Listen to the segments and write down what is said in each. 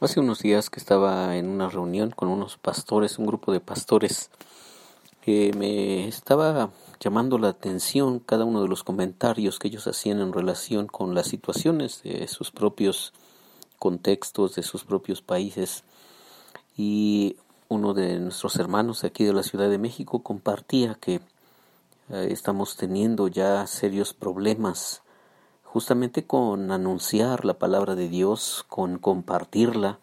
Hace unos días que estaba en una reunión con unos pastores, un grupo de pastores, que me estaba llamando la atención cada uno de los comentarios que ellos hacían en relación con las situaciones de sus propios contextos, de sus propios países. Y uno de nuestros hermanos de aquí de la Ciudad de México compartía que eh, estamos teniendo ya serios problemas justamente con anunciar la palabra de Dios, con compartirla,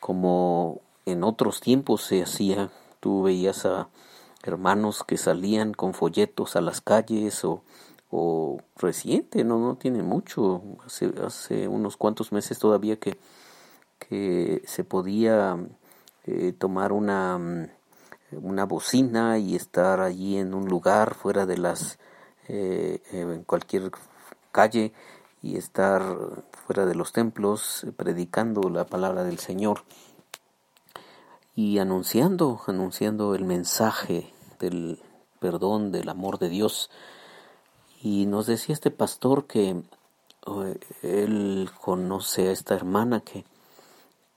como en otros tiempos se hacía. Tú veías a hermanos que salían con folletos a las calles o, o reciente, no, no tiene mucho, hace, hace unos cuantos meses todavía que, que se podía eh, tomar una, una bocina y estar allí en un lugar fuera de las, eh, en cualquier calle y estar fuera de los templos predicando la palabra del Señor y anunciando, anunciando el mensaje del perdón, del amor de Dios. Y nos decía este pastor que eh, él conoce a esta hermana que,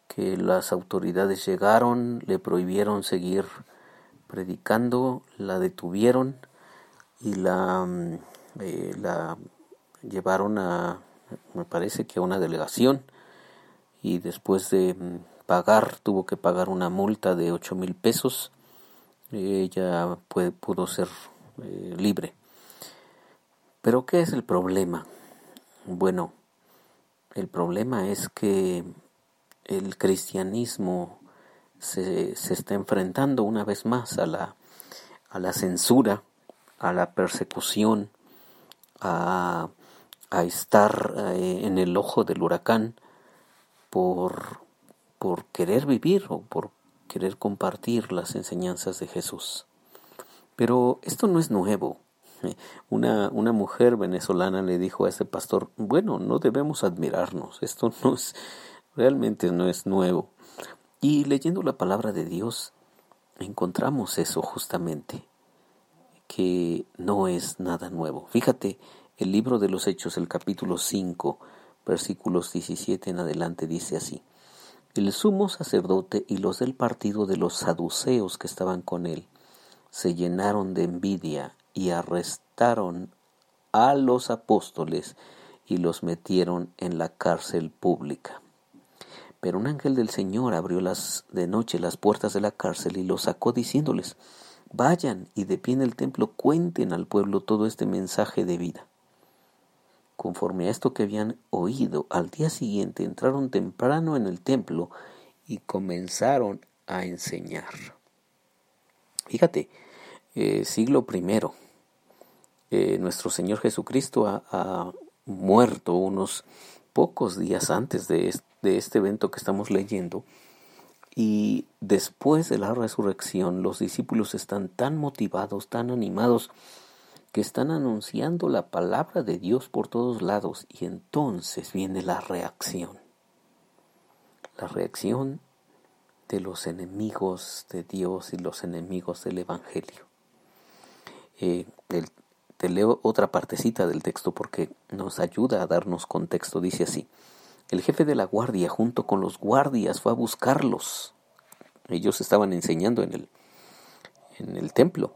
que las autoridades llegaron, le prohibieron seguir predicando, la detuvieron y la, mm, eh, la llevaron a, me parece que a una delegación y después de mm, pagar, tuvo que pagar una multa de ocho mil pesos, ella pudo ser eh, libre. Pero ¿qué es el problema? Bueno, el problema es que el cristianismo se, se está enfrentando una vez más a la, a la censura, a la persecución, a a estar eh, en el ojo del huracán por, por querer vivir o por querer compartir las enseñanzas de Jesús. Pero esto no es nuevo. Una, una mujer venezolana le dijo a ese pastor, bueno, no debemos admirarnos, esto no es, realmente no es nuevo. Y leyendo la palabra de Dios, encontramos eso justamente, que no es nada nuevo. Fíjate, el libro de los Hechos, el capítulo 5, versículos 17 en adelante, dice así. El sumo sacerdote y los del partido de los saduceos que estaban con él se llenaron de envidia y arrestaron a los apóstoles y los metieron en la cárcel pública. Pero un ángel del Señor abrió las de noche las puertas de la cárcel y los sacó diciéndoles Vayan y de pie en el templo cuenten al pueblo todo este mensaje de vida. Conforme a esto que habían oído, al día siguiente entraron temprano en el templo y comenzaron a enseñar. Fíjate, eh, siglo primero, eh, nuestro Señor Jesucristo ha, muerto unos pocos días antes de de este evento que estamos leyendo. Y después de la resurrección, los discípulos están tan motivados, tan animados, que están anunciando la palabra de Dios por todos lados y entonces viene la reacción. La reacción de los enemigos de Dios y los enemigos del Evangelio. Eh, te leo otra partecita del texto porque nos ayuda a darnos contexto. Dice así, el jefe de la guardia junto con los guardias fue a buscarlos. Ellos estaban enseñando en el, en el templo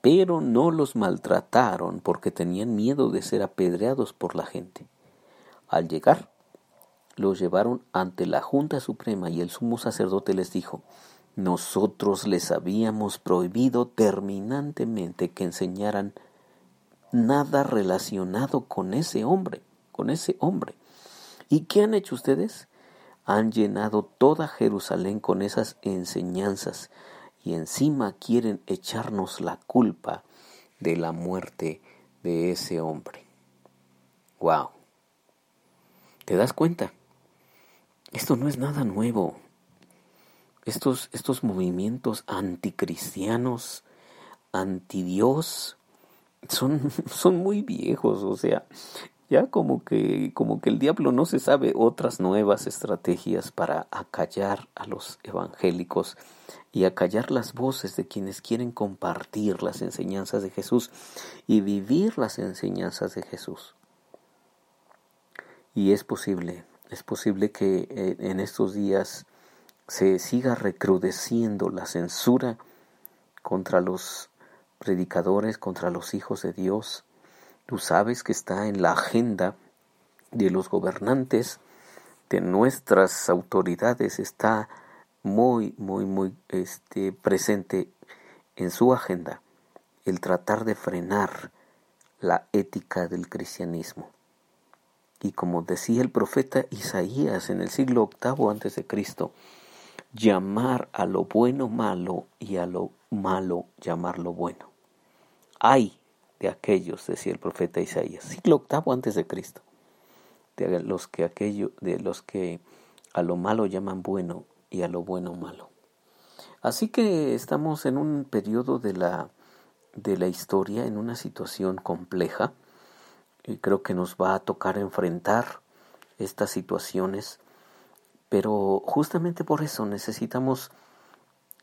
pero no los maltrataron porque tenían miedo de ser apedreados por la gente. Al llegar, los llevaron ante la Junta Suprema y el sumo sacerdote les dijo, nosotros les habíamos prohibido terminantemente que enseñaran nada relacionado con ese hombre, con ese hombre. ¿Y qué han hecho ustedes? Han llenado toda Jerusalén con esas enseñanzas y encima quieren echarnos la culpa de la muerte de ese hombre. Wow. ¿Te das cuenta? Esto no es nada nuevo. Estos, estos movimientos anticristianos, antidios, son, son muy viejos. O sea, ya como que, como que el diablo no se sabe otras nuevas estrategias para acallar a los evangélicos y acallar las voces de quienes quieren compartir las enseñanzas de Jesús y vivir las enseñanzas de Jesús. Y es posible, es posible que eh, en estos días se siga recrudeciendo la censura contra los predicadores, contra los hijos de Dios. Tú sabes que está en la agenda de los gobernantes, de nuestras autoridades, está muy, muy, muy este, presente en su agenda el tratar de frenar la ética del cristianismo. Y como decía el profeta Isaías en el siglo VIII antes de Cristo, llamar a lo bueno malo y a lo malo llamarlo bueno. Hay de aquellos, decía el profeta Isaías, siglo VIII antes de Cristo, de los que aquello, de los que a lo malo llaman bueno y a lo bueno malo. Así que estamos en un periodo de la de la historia, en una situación compleja, y creo que nos va a tocar enfrentar estas situaciones, pero justamente por eso necesitamos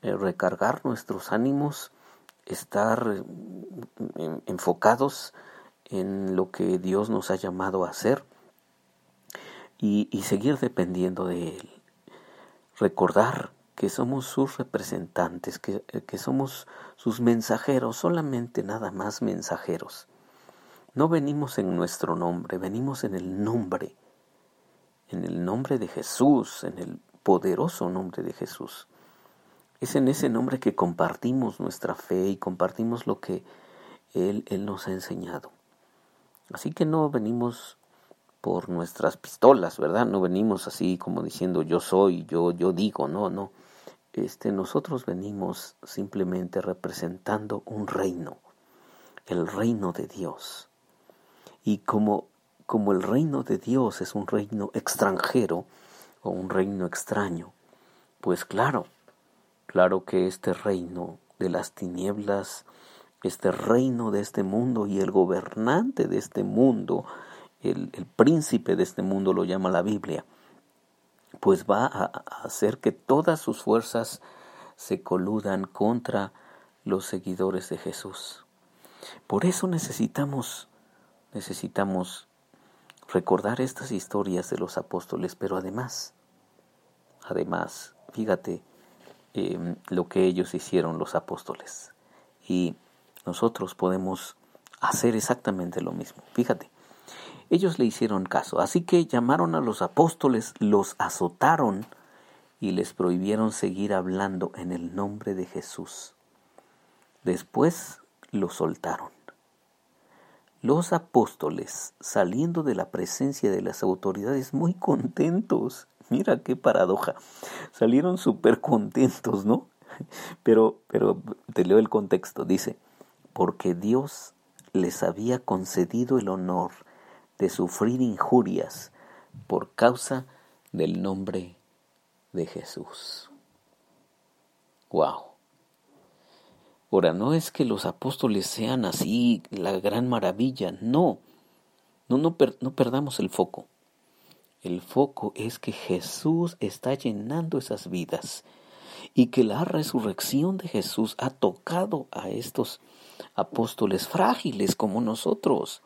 eh, recargar nuestros ánimos, estar eh, enfocados en lo que Dios nos ha llamado a hacer y, seguir dependiendo de Él. Recordar que somos sus representantes, que, que somos sus mensajeros, solamente nada más mensajeros. No venimos en nuestro nombre, venimos en el nombre, en el nombre de Jesús, en el poderoso nombre de Jesús. Es en ese nombre que compartimos nuestra fe y compartimos lo que Él, Él nos ha enseñado. Así que no venimos por nuestras pistolas, ¿verdad? No venimos así como diciendo yo soy, yo, yo digo, no, no. Este, nosotros venimos simplemente representando un reino, el reino de Dios. Y como, como el reino de Dios es un reino extranjero o un reino extraño, pues claro, claro que este reino de las tinieblas, este reino de este mundo y el gobernante de este mundo, el, príncipe de este mundo lo llama la Biblia, pues va a hacer que todas sus fuerzas se coludan contra los seguidores de Jesús. Por eso necesitamos necesitamos recordar estas historias de los apóstoles, pero además, además, fíjate em, lo que ellos hicieron los apóstoles. Y nosotros podemos hacer exactamente lo mismo. Fíjate, ellos le hicieron caso, así que llamaron a los apóstoles, los azotaron y les prohibieron seguir hablando en el nombre de Jesús. Después los soltaron. Los apóstoles, saliendo de la presencia de las autoridades muy contentos, mira qué paradoja, salieron súper contentos, ¿no? Pero, pero te leo el contexto, dice, porque Dios les había concedido el honor de sufrir injurias por causa del nombre de Jesús. Wow. Ahora, no es que los apóstoles sean así la gran maravilla, no. No, no, no perdamos el foco. El foco es que Jesús está llenando esas vidas y que la resurrección de Jesús ha tocado a estos apóstoles frágiles como nosotros.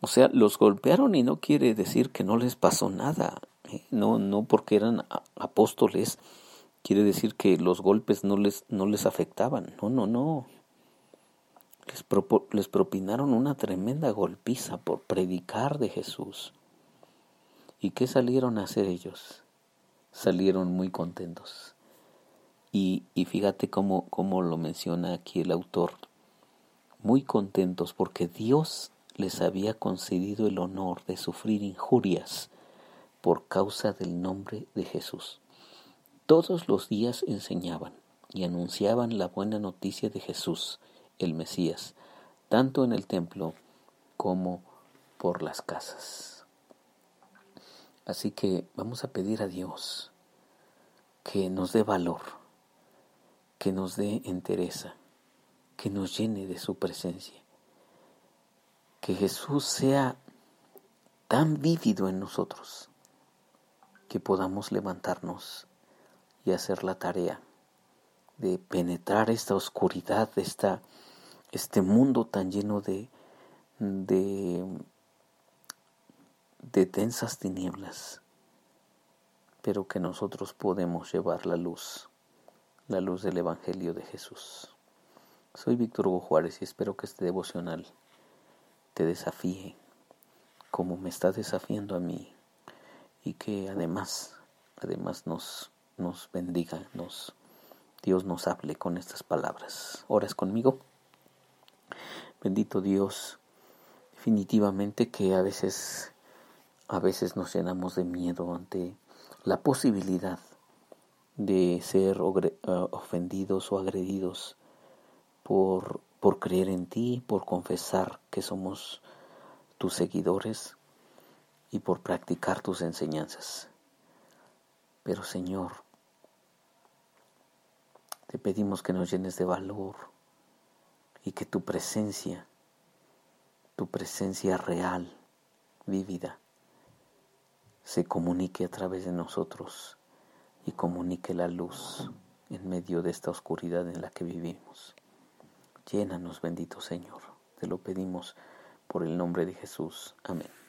O sea, los golpearon y no quiere decir que no les pasó nada. ¿eh? No, no porque eran apóstoles quiere decir que los golpes no les, no les afectaban. No, no, no. Les, les propinaron una tremenda golpiza por predicar de Jesús. ¿Y qué salieron a hacer ellos? Salieron muy contentos. Y, y fíjate cómo, cómo lo menciona aquí el autor. Muy contentos porque Dios les había concedido el honor de sufrir injurias por causa del nombre de Jesús. Todos los días enseñaban y anunciaban la buena noticia de Jesús, el Mesías, tanto en el templo como por las casas. Así que vamos a pedir a Dios que nos dé valor, que nos dé entereza, que nos llene de su presencia que Jesús sea tan vívido en nosotros que podamos levantarnos y hacer la tarea de penetrar esta oscuridad, esta, este mundo tan lleno de, de, de densas tinieblas, pero que nosotros podemos llevar la luz, la luz del Evangelio de Jesús. Soy Víctor Hugo Juárez y espero que este devocional te desafíe como me está desafiando a mí y que además, además nos, nos bendiga, nos, Dios nos hable con estas palabras. ¿Oras conmigo? Bendito Dios, definitivamente que a veces, a veces nos llenamos de miedo ante la posibilidad de ser eh, ofendidos o agredidos por, por creer en ti, por confesar que somos tus seguidores y por practicar tus enseñanzas. Pero Señor, te pedimos que nos llenes de valor y que tu presencia tu presencia real, vívida, se comunique a través de nosotros y comunique la luz en medio de esta oscuridad en la que vivimos. Llénanos, bendito Señor. Te lo pedimos por el nombre de Jesús. Amén.